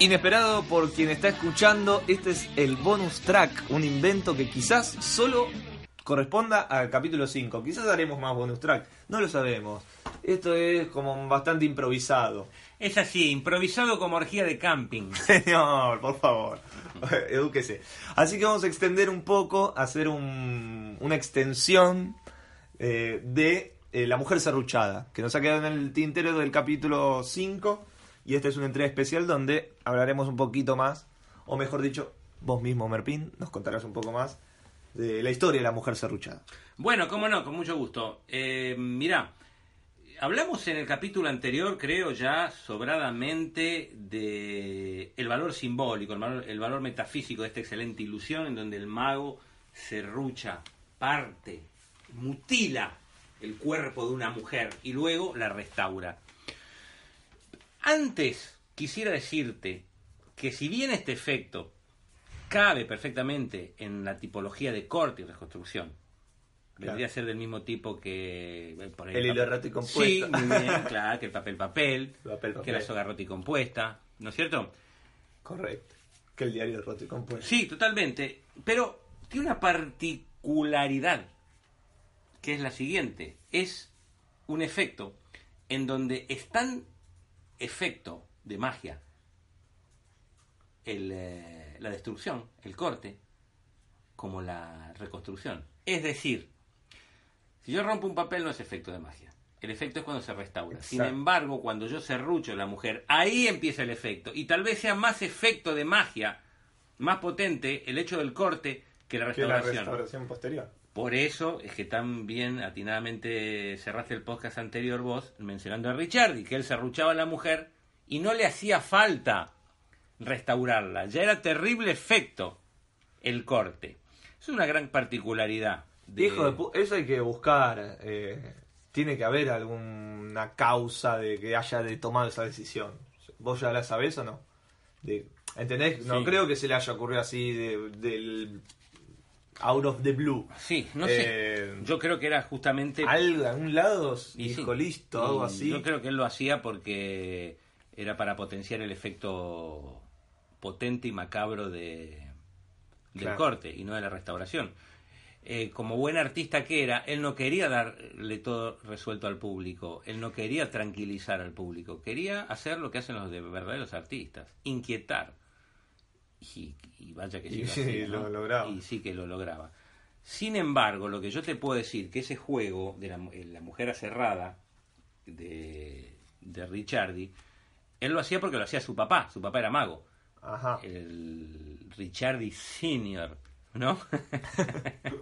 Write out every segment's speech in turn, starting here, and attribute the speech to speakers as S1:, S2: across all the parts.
S1: Inesperado por quien está escuchando, este es el bonus track, un invento que quizás solo corresponda al capítulo 5. Quizás haremos más bonus track, no lo sabemos. Esto es como bastante improvisado.
S2: Es así, improvisado como orgía de camping.
S1: Señor, por favor, edúquese. Así que vamos a extender un poco, hacer un- una extensión eh, de eh, La Mujer Serruchada, que nos ha quedado en el tintero del capítulo 5. Y esta es una entrega especial donde hablaremos un poquito más, o mejor dicho, vos mismo, Merpín, nos contarás un poco más de la historia de La Mujer Serruchada.
S2: Bueno, cómo no, con mucho gusto. Eh, mirá, hablamos en el capítulo anterior, creo ya sobradamente, de el valor simbólico, el valor, el valor metafísico de esta excelente ilusión en donde el mago serrucha, parte, mutila el cuerpo de una mujer y luego la restaura. Antes quisiera decirte que si bien este efecto cabe perfectamente en la tipología de corte y reconstrucción, vendría a ser del mismo tipo que eh, por ahí
S1: El hilo y compuesto.
S2: Sí, bien, claro, que el papel papel,
S1: Papel,
S2: que la soga rota y compuesta, ¿no es cierto?
S1: Correcto. Que el diario y Compuesto.
S2: Sí, totalmente. Pero tiene una particularidad, que es la siguiente. Es un efecto en donde es tan efecto de magia el, eh, la destrucción, el corte, como la reconstrucción. Es decir, si yo rompo un papel no es efecto de magia. El efecto es cuando se restaura. Sin embargo, cuando yo serrucho a la mujer, ahí empieza el efecto. Y tal vez sea más efecto de magia, más potente el hecho del corte que la
S1: Que la
S2: restauración.
S1: restauración posterior.
S2: Por eso es que tan bien atinadamente cerraste el podcast anterior vos mencionando a Richard y que él serruchaba a la mujer y no le hacía falta restaurarla. Ya era terrible efecto el corte. Es una gran particularidad. de-
S1: Hijo de eso hay que buscar. eh, tiene que haber alguna causa de que haya de tomado esa decisión. ¿Vos ya la sabés o no? De, ¿Entendés? No
S2: Sí.
S1: creo que se le haya ocurrido así de- del out of the blue.
S2: Sí, no
S1: Eh,
S2: sé. Yo creo que era justamente...
S1: Algo, algún lado,
S2: Y sí.
S1: dijo listo,
S2: Y
S1: algo así.
S2: Yo creo que él lo hacía porque era para potenciar el efecto potente y macabro de, del
S1: Claro.
S2: corte y no de la restauración. Eh, como buen artista que era, él no quería darle todo resuelto al público, él no quería tranquilizar al público, quería hacer lo que hacen los de verdaderos artistas, inquietar. Y, y vaya que sí,
S1: Y
S2: lo,
S1: lograba.
S2: Y sí que lo lograba. Sin embargo, lo que yo te puedo decir, que ese juego de la, la mujer aserrada de, de Ricciardi, él lo hacía porque lo hacía su papá, su papá era mago,
S1: Ajá.
S2: el Ricciardi Senior, ¿no?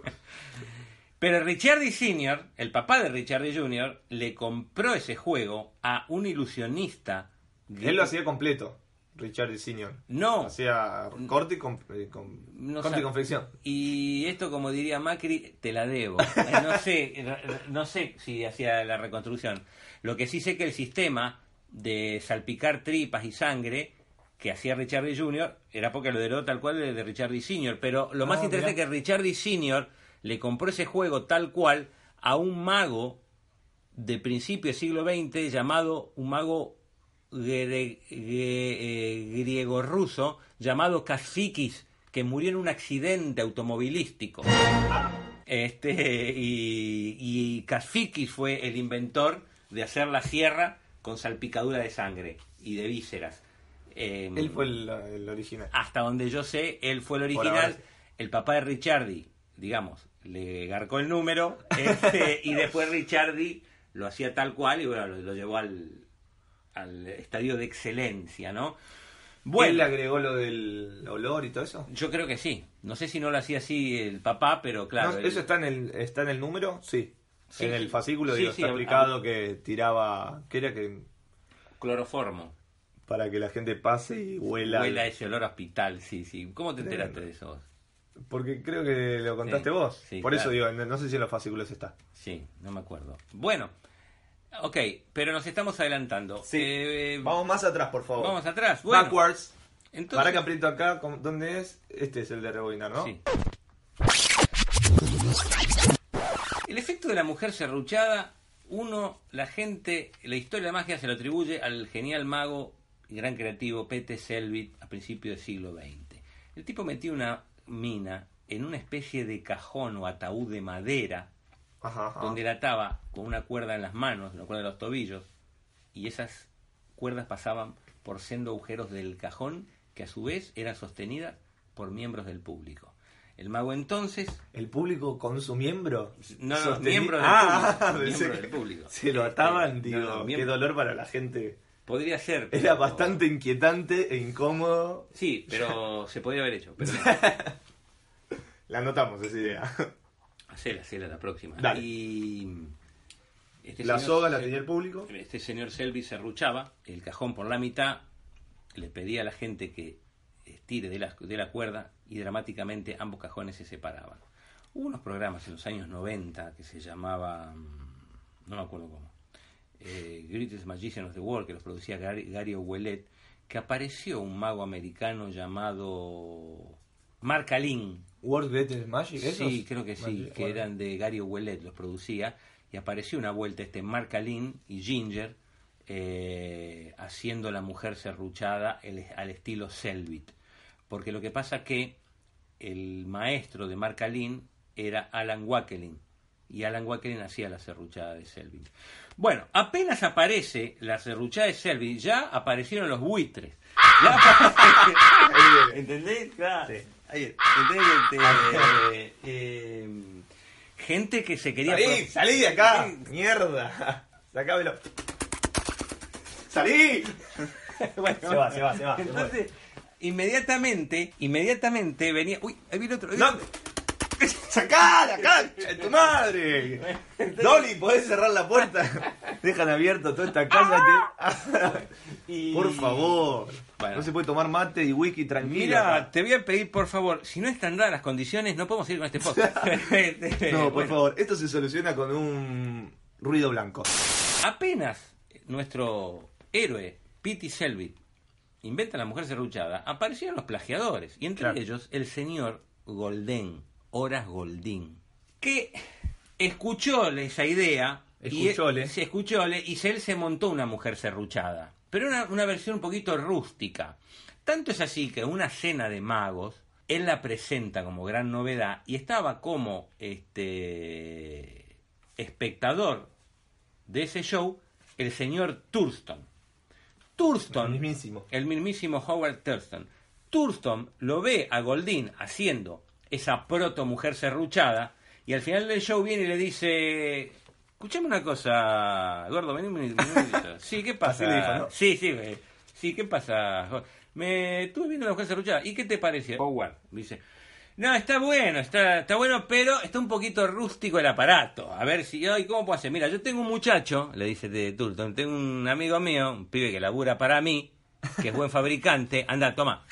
S2: Pero Ricciardi Senior, el papá de Ricciardi Junior, le compró ese juego a un ilusionista.
S1: Él lo hacía completo, Richard Senior.
S2: No,
S1: Hacía corte y, con, eh, con-
S2: No
S1: corte y confección.
S2: Y esto, como diría Macri, te la debo. Eh, No sé, no sé si hacía la reconstrucción. Lo que sí sé que el sistema de salpicar tripas y sangre que hacía Richardi Jr. era porque lo heredó tal cual de, Richardi Sr. Pero lo más
S1: Ah,
S2: interesante es que Richardi Sr. le compró ese juego tal cual a un mago de principio del siglo XX llamado un mago gre- gre- eh, griego-ruso llamado Kasfikis, que murió en un accidente automovilístico. Este, y, y Kasfikis fue el inventor de hacer la sierra con salpicadura de sangre y de vísceras. Eh,
S1: Él fue el, el original.
S2: hasta donde yo sé, él fue el original. El papá de Richardi, digamos, le garcó el número este, y después Richardi lo hacía tal cual y bueno, lo, lo llevó al, al estadio de excelencia, ¿no?
S1: ¿Él
S2: Bueno,
S1: le agregó lo del olor y todo eso?
S2: yo creo que sí. No sé si no lo hacía así el papá, pero claro.
S1: No,
S2: él-
S1: ¿Eso está en el está en el número? Sí.
S2: Sí,
S1: en el fascículo
S2: Sí,
S1: digo,
S2: sí,
S1: está explicado que tiraba, que era que
S2: Cloroformo.
S1: para que la gente pase y huela.
S2: Huela ese olor a hospital, sí, sí. ¿Cómo te enteraste de eso?
S1: Porque creo que lo contaste vos. Por eso digo, no sé si en los fascículos está.
S2: Sí, no me acuerdo. Bueno, ok, pero nos estamos adelantando. Eh,
S1: Vamos más atrás, por favor.
S2: Vamos atrás. Bueno,
S1: Backwards.
S2: entonces,
S1: Para que aprieto acá, ¿cómo- ¿dónde es? Este es el de rebobinar, ¿no?
S2: Sí. El efecto de la mujer serruchada, uno, la gente, la historia de la magia se lo atribuye al genial mago gran creativo Pete Selvit a principios del siglo XX. El tipo metió una mina en una especie de cajón o ataúd de madera
S1: Ajá, ajá.
S2: donde la ataba con una cuerda en las manos, una cuerda de los tobillos, y esas cuerdas pasaban por sendo agujeros del cajón que a su vez eran sostenidas por miembros del público. El mago entonces
S1: ¿El público con su miembro?
S2: No, no, miembro del
S1: Ah,
S2: público, miembro del público.
S1: Se lo ataban,
S2: no,
S1: digo,
S2: no,
S1: qué dolor para la gente.
S2: podría ser.
S1: Era bastante inquietante e incómodo.
S2: Sí, pero se podría haber hecho. Pero
S1: La anotamos esa idea.
S2: Hacela, hacela la próxima.
S1: Dale.
S2: Y este
S1: La
S2: señor
S1: soga la tenía el público.
S2: Este señor Selby se ruchaba, el cajón por la mitad, le pedía a la gente que estire de la, de la cuerda y dramáticamente ambos cajones se separaban. Hubo unos programas en los años 90 que se llamaban, no me acuerdo cómo, eh, Greatest Magician of the World, que los producía Gary, Gary Ouellet, que apareció un mago americano llamado Mark Alin,
S1: World Greatest Magic, ¿esos?
S2: Sí, creo que sí,
S1: Magic,
S2: que
S1: bueno.
S2: eran de Gary Ouellet, los producía, y apareció una vuelta este Mark Alin y Ginger eh, haciendo la mujer serruchada el- al estilo Selvit. Porque lo que pasa que el maestro de Mark Alin era Alan Wackelin, y Alan Wackelin hacía la serruchada de Selvit. Bueno, apenas aparece la serruchada de Selvit, ya aparecieron los buitres. ¿Entendés? Claro.
S1: Sí.
S2: Ahí, ¿entendés? Este, eh, gente que se quería...
S1: ¡Salí! ¡Salí de acá! ¡Mierda! Sacámelo. ¡Salí!
S2: Bueno,
S1: Se va, se va, se va, se
S2: Entonces, inmediatamente, inmediatamente venía... Uy, ahí viene otro. ahí
S1: ¡Sacá la cancha de tu madre! Dolly, ¿podés cerrar la puerta? Dejan abierto toda esta casa.
S2: Y-
S1: Por favor.
S2: Bueno.
S1: No se puede tomar mate y whisky tranquilo.
S2: Mira,
S1: acá.
S2: te voy a pedir, por favor, si no están dadas las condiciones, no podemos ir con este podcast.
S1: No, por
S2: bueno,
S1: favor. Esto se soluciona con un ruido blanco.
S2: Apenas nuestro héroe, Pete Selvit, inventa la mujer serruchada, aparecieron los plagiadores, y entre
S1: Claro.
S2: ellos el señor Golden, Horas Goldín, que escuchó esa idea,
S1: Escuchóle.
S2: y se escuchóle, y él se montó una mujer serruchada, pero una, una versión un poquito rústica. Tanto es así que una cena de magos, él la presenta como gran novedad, y estaba como este espectador de ese show el señor Thurston. Thurston,
S1: El mismísimo.
S2: el mismísimo Howard Thurston. Thurston lo ve a Goldín haciendo esa proto mujer serruchada y al final del show viene y le dice, escuchame una cosa, gordo, vení un minutito. Sí, ¿qué
S1: dijo,
S2: pasa?
S1: ¿no?
S2: Sí, sí, sí, ¿qué pasa? Me estuve viendo la mujer serruchada. ¿Y qué te parece? Howard dice, no, está bueno, está, está bueno, pero está un poquito rústico el aparato. A ver si, ay, ¿cómo puedo hacer? Mira, yo tengo un muchacho, le dice de Turton, tengo un amigo mío, un pibe que labura para mí, que es buen fabricante, anda, toma.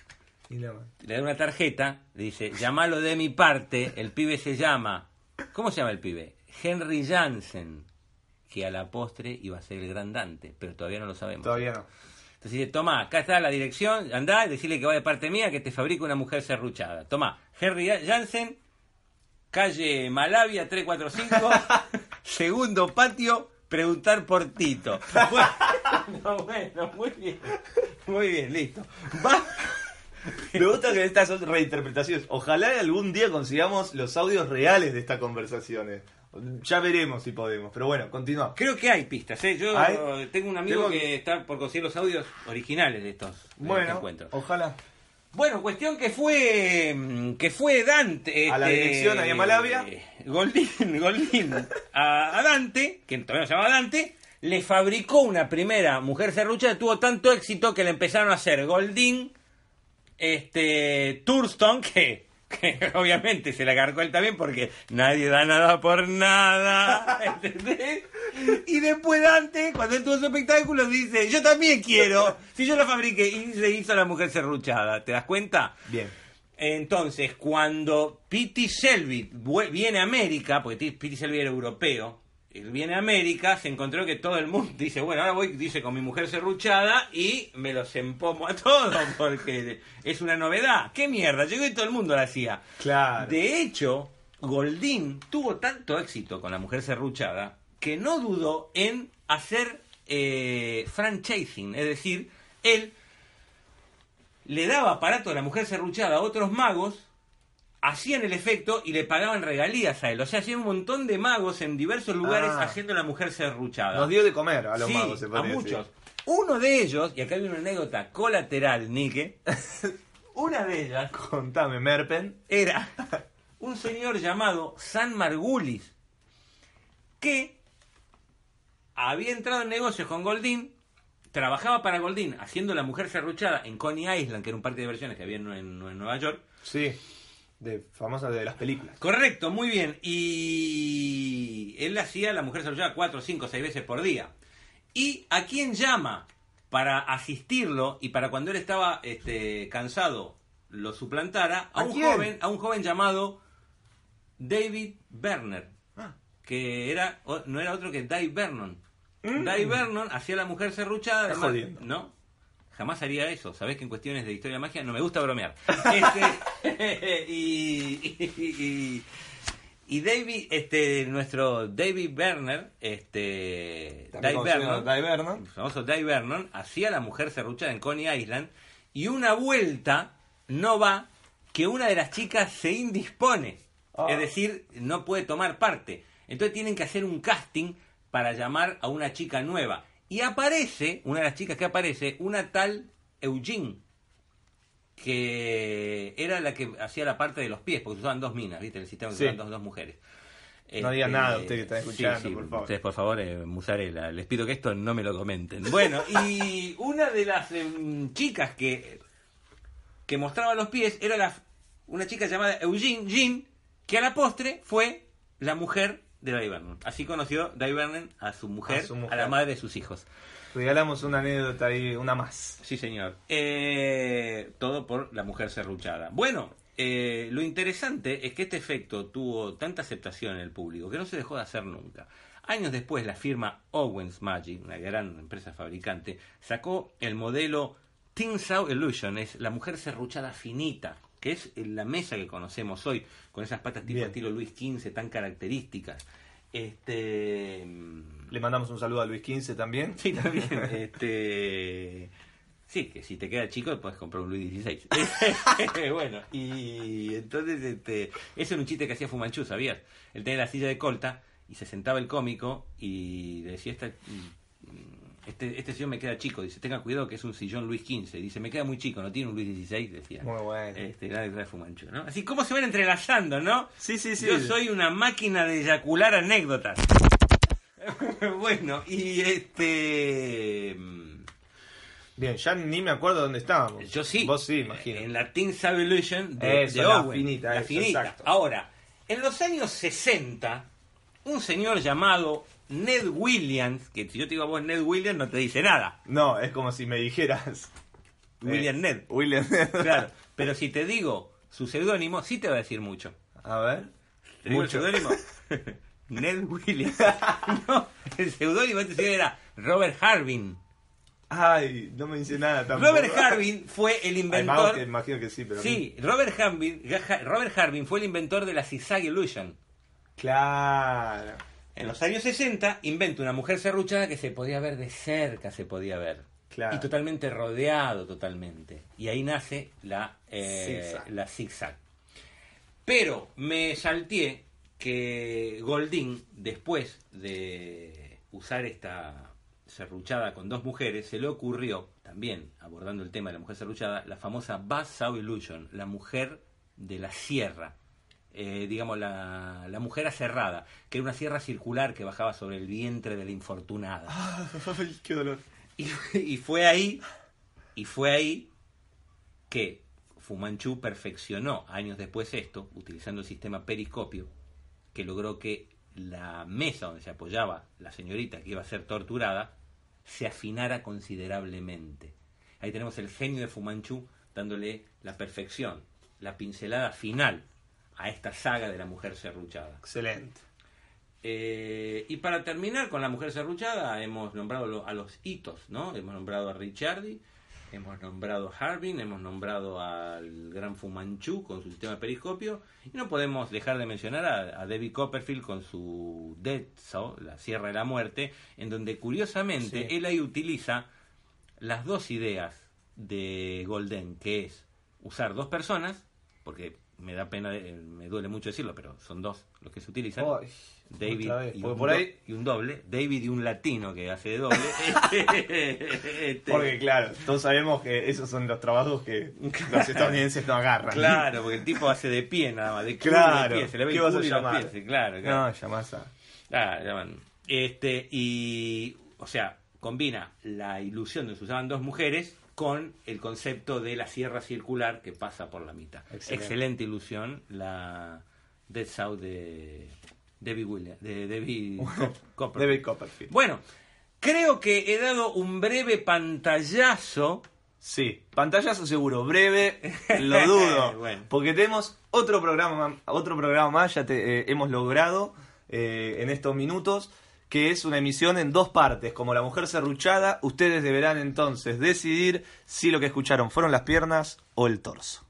S1: Y
S2: Le da una tarjeta, le dice, llamalo de mi parte, el pibe se llama, ¿cómo se llama el pibe? Henry Jansen, que a la postre iba a ser el gran Dante, pero todavía no lo sabemos.
S1: Todavía no.
S2: Entonces dice, toma, acá está la dirección, andá, decirle que va de parte mía, que te fabrica una mujer serruchada. Toma, Henry Jansen, calle Malavia 345, segundo patio, preguntar por Tito. Bueno, bueno, muy bien, muy bien, listo. Va.
S1: Me gusta que estas son reinterpretaciones. Ojalá algún día consigamos los audios reales de estas conversaciones. Ya veremos si podemos. Pero bueno, continúa.
S2: Creo que hay pistas, ¿eh? Yo
S1: ¿Hay?
S2: tengo un amigo que...
S1: que-
S2: está por conseguir los audios originales de estos, de este
S1: Bueno,
S2: encuentro.
S1: ojalá.
S2: Bueno, cuestión que fue que fue Dante
S1: A la
S2: este,
S1: dirección ahí en Malavia.
S2: eh, Goldín, Goldín a, a Dante, que todavía se llama Dante, le fabricó una primera mujer serruchada, tuvo tanto éxito que le empezaron a hacer Goldín, este Thurston, que, que obviamente se la cargó él también porque nadie da nada por nada, ¿entendés? Y después Dante, cuando él tuvo su espectáculo, dice, yo también quiero, si yo la fabriqué, y se hizo la mujer serruchada, ¿te das cuenta?
S1: Bien.
S2: Entonces, cuando Selvit vue- viene a América, porque Pete Selvit era europeo, viene a América, se encontró que todo el mundo dice, bueno, ahora voy, dice, con mi mujer serruchada y me los empomo a todos porque es una novedad. ¿Qué mierda? Llegó y todo el mundo la hacía.
S1: Claro.
S2: De hecho, Goldín tuvo tanto éxito con la mujer serruchada que no dudó en hacer eh, franchising, es decir, él le daba aparato a la mujer serruchada a otros magos, hacían el efecto y le pagaban regalías a él. O sea, hacían un montón de magos en diversos lugares
S1: Ah.
S2: haciendo la mujer serruchada.
S1: Nos dio de comer a los
S2: Sí,
S1: magos, se
S2: a muchos.
S1: decir.
S2: Uno de ellos, y acá hay una anécdota colateral, Nike, una de ellas
S1: Contame, Merpen.
S2: era un señor llamado San Margulis, que había entrado en negocios con Goldín, trabajaba para Goldín haciendo la mujer serruchada en Coney Island, que era un parque de diversiones que había en, en- en Nueva York.
S1: Sí, de famosa de las películas.
S2: Correcto, muy bien. Y él hacía la mujer serruchada cuatro, cinco, seis veces por día. ¿Y a quién llama para asistirlo y para cuando él estaba este, cansado lo suplantara? A,
S1: ¿A
S2: un
S1: quién?
S2: joven, a un joven llamado David Berner,
S1: Ah.
S2: que era no era otro que Dave Vernon.
S1: Mm.
S2: Dave Vernon hacía la mujer serruchada, además-. ¿no? Jamás haría eso. Sabés que en cuestiones de historia de magia no me gusta bromear. Este, y, y, y- y David, este, nuestro David Werner, este, Dave Vernon,
S1: Dave Vernon.
S2: el famoso Dave Vernon, hacía la mujer serruchada en Coney Island y una vuelta no va que una de las chicas se indispone.
S1: Ah.
S2: Es decir, no puede tomar parte. Entonces tienen que hacer un casting para llamar a una chica nueva. Y aparece, una de las chicas que aparece, una tal Eugene, que era la que hacía la parte de los pies, porque usaban dos minas, ¿viste? En el sistema
S1: Sí.
S2: usaban dos, dos mujeres.
S1: No diga
S2: Este,
S1: nada usted que está escuchando,
S2: sí,
S1: por favor.
S2: Ustedes, por favor, eh, musarela. Les pido que esto no me lo comenten. Bueno, y una de las em, chicas que, que mostraba los pies era la, una chica llamada Eugene Jean, que a la postre fue la mujer de Dave Vernon. Así conoció Dave Vernon a su mujer,
S1: A
S2: a,
S1: su mujer.
S2: la madre de sus hijos.
S1: Regalamos una anécdota ahí, una más.
S2: Sí, señor. Eh, todo por la mujer serruchada. Bueno, eh, lo interesante es que este efecto tuvo tanta aceptación en el público que no se dejó de hacer nunca. Años después, la firma Owens Magic, una gran empresa fabricante, sacó el modelo Tinsau Illusion, es la mujer serruchada finita, que es la mesa que conocemos hoy, con esas patas tipo
S1: Bien.
S2: estilo Luis XV tan características. Este.
S1: Le mandamos un saludo a Luis XV también.
S2: Sí, también. este. Sí, que si te queda chico puedes comprar un Luis XVI. bueno, y entonces este, ese era un chiste que hacía Fumanchu, ¿sabías? Él tenía la silla de colta y se sentaba el cómico y decía, esta, este, este sillón me queda chico. Dice, tenga cuidado que es un sillón Luis XV. Dice, me queda muy chico, no tiene un Luis XVI, decía.
S1: Muy bueno.
S2: Este, grande gran Fumanchu, ¿no? Así como se van entrelazando, ¿no?
S1: Sí, sí, sí.
S2: Yo soy una máquina de eyacular anécdotas. bueno, y este...
S1: Bien, ya ni me acuerdo dónde estábamos.
S2: Yo sí.
S1: Vos sí, imagino.
S2: En la Teen Evolution de,
S1: Eso,
S2: de
S1: la finita,
S2: La
S1: eso,
S2: finita.
S1: exacto.
S2: Ahora, en los años 60, un señor llamado Ned Williams, que si yo te digo a vos Ned Williams no te dice nada.
S1: No, es como si me dijeras.
S2: William
S1: eh,
S2: Ned.
S1: William Ned.
S2: Claro. Pero si te digo su seudónimo, sí te va a decir mucho.
S1: A ver.
S2: ¿Te digo
S1: Mucho.
S2: el seudónimo? Ned Williams. no, el seudónimo de este era Robert Harbin.
S1: Ay, no me dice nada tampoco.
S2: Robert Harbin fue el inventor.
S1: imagino que sí, pero.
S2: Sí, Robert Harbin, Robert Harbin fue el inventor de la Zigzag Illusion.
S1: Claro.
S2: En los años 60 inventa una mujer serruchada que se podía ver de cerca, se podía ver.
S1: Claro.
S2: Y totalmente rodeado, totalmente. Y ahí nace la, eh,
S1: Zigzag.
S2: la zigzag. Pero me salteé que Goldín, después de usar esta serruchada con dos mujeres, se le ocurrió, también abordando el tema de la mujer serruchada, la famosa Buzzsaw Illusion, la mujer de la sierra. Eh, digamos, la, la mujer aserrada, que era una sierra circular que bajaba sobre el vientre de la infortunada.
S1: Ay, qué dolor.
S2: Y, y fue ahí, y fue ahí que Fumanchu perfeccionó años después esto, utilizando el sistema periscopio, que logró que la mesa donde se apoyaba la señorita que iba a ser torturada se afinara considerablemente. Ahí tenemos el genio de Fumanchu dándole la perfección, la pincelada final a esta saga de la mujer serruchada.
S1: Excelente.
S2: Eh, y para terminar con la mujer serruchada, hemos nombrado a los hitos, ¿no? Hemos nombrado a Ricciardi, hemos nombrado a Harbin, hemos nombrado al gran Fumanchu con su sistema de periscopio, y no podemos dejar de mencionar a, a David Copperfield con su Dead Saw, la Sierra de la Muerte, en donde curiosamente
S1: Sí.
S2: él ahí utiliza las dos ideas de Golden, que es usar dos personas, porque me da pena, eh, me duele mucho decirlo, pero son dos los que se utilizan. David y un,
S1: por
S2: do-
S1: ahí-
S2: y un doble, David y un latino que hace de doble. Este,
S1: Porque claro, todos sabemos que esos son los trabajos que los estadounidenses no agarran.
S2: Claro, porque el tipo hace de pie nada más, de
S1: Claro.
S2: de pie, se le ve
S1: ¿Qué vas a llamar?
S2: pies, claro, claro.
S1: No, llamás a...
S2: Ah, llaman. Este, y, o sea, combina la ilusión de que se usaban dos mujeres con el concepto de la sierra circular que pasa por la mitad.
S1: Excelente.
S2: Excelente ilusión, la Dead South de David Williams, de David Cop- Copperfield.
S1: David Copperfield.
S2: Bueno, creo que he dado un breve pantallazo.
S1: Sí, pantallazo seguro, breve, lo dudo.
S2: Bueno.
S1: Porque tenemos otro programa, otro programa más, ya te, eh, hemos logrado eh, en estos minutos, que es una emisión en dos partes. Como la mujer serruchada, ustedes deberán entonces decidir si lo que escucharon fueron las piernas o el torso.